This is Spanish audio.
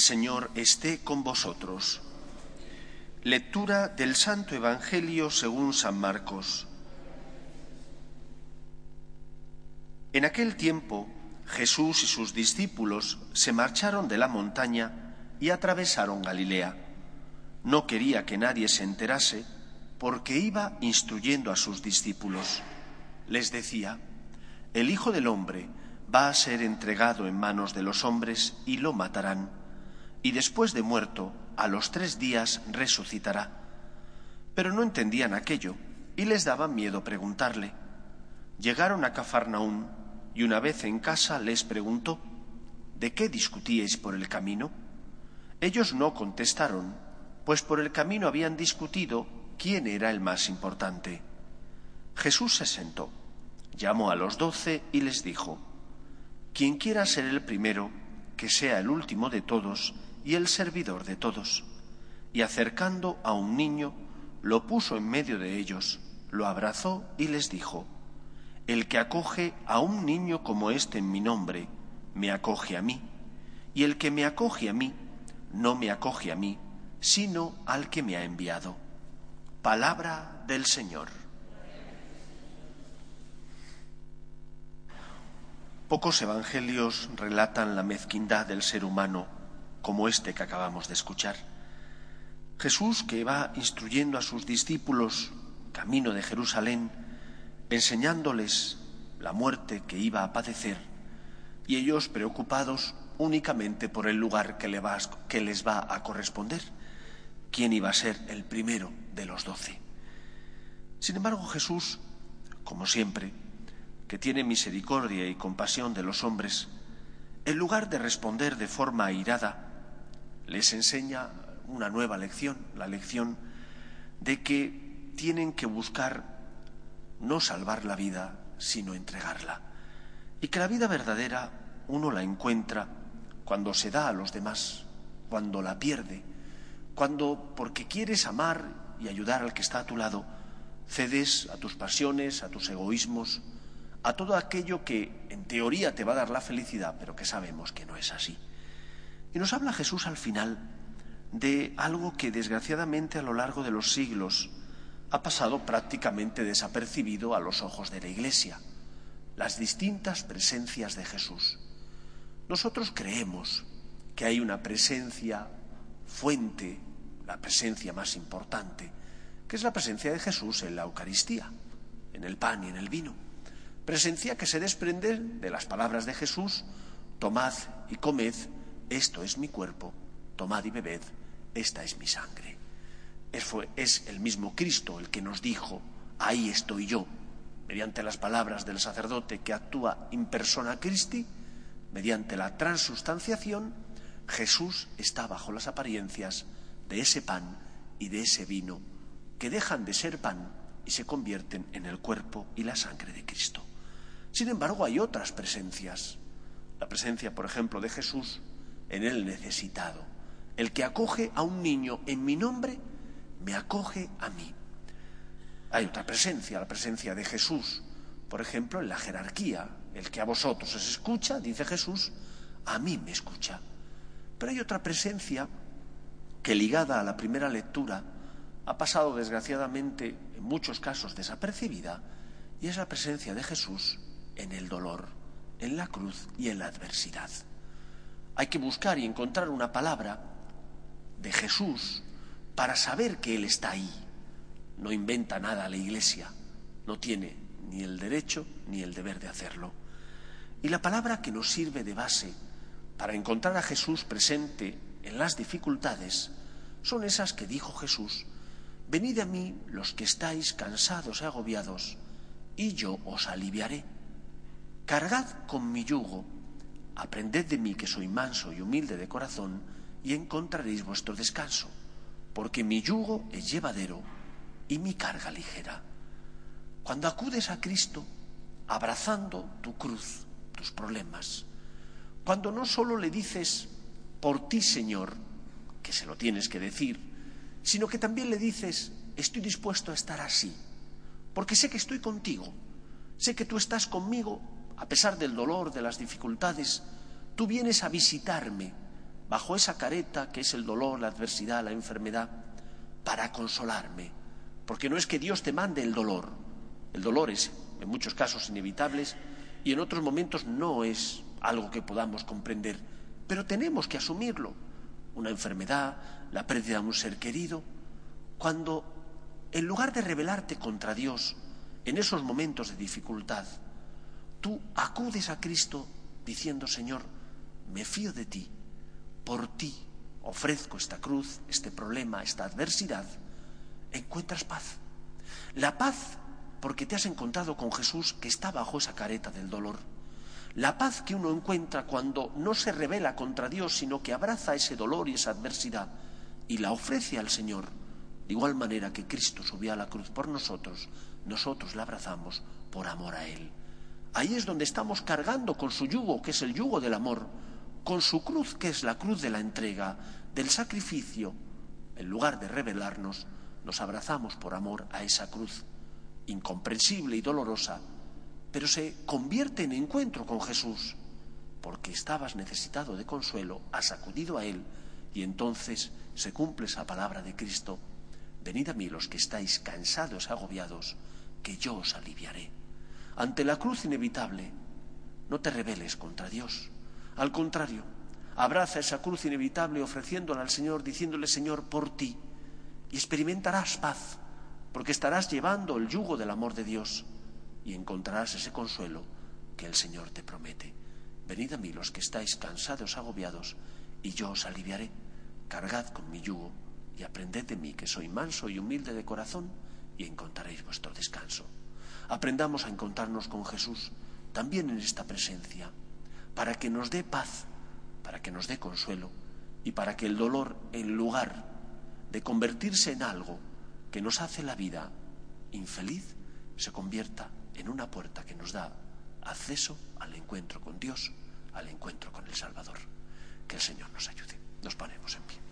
Señor esté con vosotros. Lectura del Santo Evangelio según San Marcos. En aquel tiempo Jesús y sus discípulos se marcharon de la montaña y atravesaron Galilea. No quería que nadie se enterase porque iba instruyendo a sus discípulos. Les decía, el Hijo del Hombre va a ser entregado en manos de los hombres y lo matarán y después de muerto, a los tres días resucitará. Pero no entendían aquello y les daba miedo preguntarle. Llegaron a Cafarnaún y una vez en casa les preguntó, ¿de qué discutíais por el camino? Ellos no contestaron, pues por el camino habían discutido quién era el más importante. Jesús se sentó, llamó a los doce y les dijo, Quien quiera ser el primero, que sea el último de todos y el servidor de todos. Y acercando a un niño, lo puso en medio de ellos, lo abrazó y les dijo, El que acoge a un niño como este en mi nombre, me acoge a mí, y el que me acoge a mí, no me acoge a mí, sino al que me ha enviado. Palabra del Señor. Pocos evangelios relatan la mezquindad del ser humano como este que acabamos de escuchar. Jesús, que va instruyendo a sus discípulos camino de Jerusalén, enseñándoles la muerte que iba a padecer, y ellos preocupados únicamente por el lugar que, les va a corresponder, quién iba a ser el primero de los doce. Sin embargo, Jesús, como siempre, que tiene misericordia y compasión de los hombres, en lugar de responder de forma airada, les enseña una nueva lección, la lección de que tienen que buscar no salvar la vida, sino entregarla. Y que la vida verdadera uno la encuentra cuando se da a los demás, cuando la pierde, cuando porque quieres amar y ayudar al que está a tu lado, cedes a tus pasiones, a tus egoísmos, a todo aquello que en teoría te va a dar la felicidad, pero que sabemos que no es así. Y nos habla Jesús al final de algo que desgraciadamente a lo largo de los siglos ha pasado prácticamente desapercibido a los ojos de la Iglesia, las distintas presencias de Jesús. Nosotros creemos que hay una presencia fuente, la presencia más importante, que es la presencia de Jesús en la Eucaristía, en el pan y en el vino. Presencia que se desprende de las palabras de Jesús, tomad y comed, esto es mi cuerpo, tomad y bebed, esta es mi sangre. Es, el mismo Cristo el que nos dijo, ahí estoy yo, mediante las palabras del sacerdote que actúa in persona Christi, mediante la transustanciación, Jesús está bajo las apariencias de ese pan y de ese vino que dejan de ser pan y se convierten en el cuerpo y la sangre de Cristo. Sin embargo, hay otras presencias. La presencia, por ejemplo, de Jesús en el necesitado. El que acoge a un niño en mi nombre, me acoge a mí. Hay otra presencia, la presencia de Jesús, por ejemplo, en la jerarquía. El que a vosotros os escucha, dice Jesús, a mí me escucha. Pero hay otra presencia que ligada a la primera lectura ha pasado desgraciadamente en muchos casos desapercibida y es la presencia de Jesús en el dolor, en la cruz y en la adversidad. Hay que buscar y encontrar una palabra de Jesús para saber que Él está ahí. No inventa nada la Iglesia, no tiene ni el derecho ni el deber de hacerlo. Y la palabra que nos sirve de base para encontrar a Jesús presente en las dificultades son esas que dijo Jesús, venid a mí los que estáis cansados y agobiados, y yo os aliviaré. Cargad con mi yugo Aprended de mí que soy manso y humilde de corazón y encontraréis vuestro descanso, porque mi yugo es llevadero y mi carga ligera. Cuando acudes a Cristo, abrazando tu cruz, tus problemas, cuando no solo le dices por ti, Señor, que se lo tienes que decir, sino que también le dices, estoy dispuesto a estar así, porque sé que estoy contigo, sé que tú estás conmigo a pesar del dolor, de las dificultades, tú vienes a visitarme, bajo esa careta que es el dolor, la adversidad, la enfermedad, para consolarme. Porque no es que Dios te mande el dolor. El dolor es, en muchos casos, inevitable y en otros momentos no es algo que podamos comprender. Pero tenemos que asumirlo. Una enfermedad, la pérdida de un ser querido, cuando en lugar de rebelarte contra Dios en esos momentos de dificultad, tú acudes a Cristo diciendo, Señor, me fío de ti, por ti ofrezco esta cruz, este problema, esta adversidad, encuentras paz. La paz porque te has encontrado con Jesús que está bajo esa careta del dolor. La paz que uno encuentra cuando no se revela contra Dios, sino que abraza ese dolor y esa adversidad y la ofrece al Señor, de igual manera que Cristo subió a la cruz por nosotros, nosotros la abrazamos por amor a Él. Ahí es donde estamos cargando con su yugo, que es el yugo del amor, con su cruz, que es la cruz de la entrega, del sacrificio. En lugar de rebelarnos, nos abrazamos por amor a esa cruz, incomprensible y dolorosa, pero se convierte en encuentro con Jesús, porque estabas necesitado de consuelo, has acudido a Él, y entonces se cumple esa palabra de Cristo, venid a mí los que estáis cansados agobiados, que yo os aliviaré. Ante la cruz inevitable, no te rebeles contra Dios. Al contrario, abraza esa cruz inevitable ofreciéndola al Señor, diciéndole, Señor, por ti, y experimentarás paz, porque estarás llevando el yugo del amor de Dios y encontrarás ese consuelo que el Señor te promete. Venid a mí los que estáis cansados, agobiados, y yo os aliviaré. Cargad con mi yugo y aprended de mí, que soy manso y humilde de corazón, y encontraréis vuestro descanso. Aprendamos a encontrarnos con Jesús también en esta presencia, para que nos dé paz, para que nos dé consuelo y para que el dolor, en lugar de convertirse en algo que nos hace la vida infeliz, se convierta en una puerta que nos da acceso al encuentro con Dios, al encuentro con el Salvador. Que el Señor nos ayude. Nos ponemos en pie.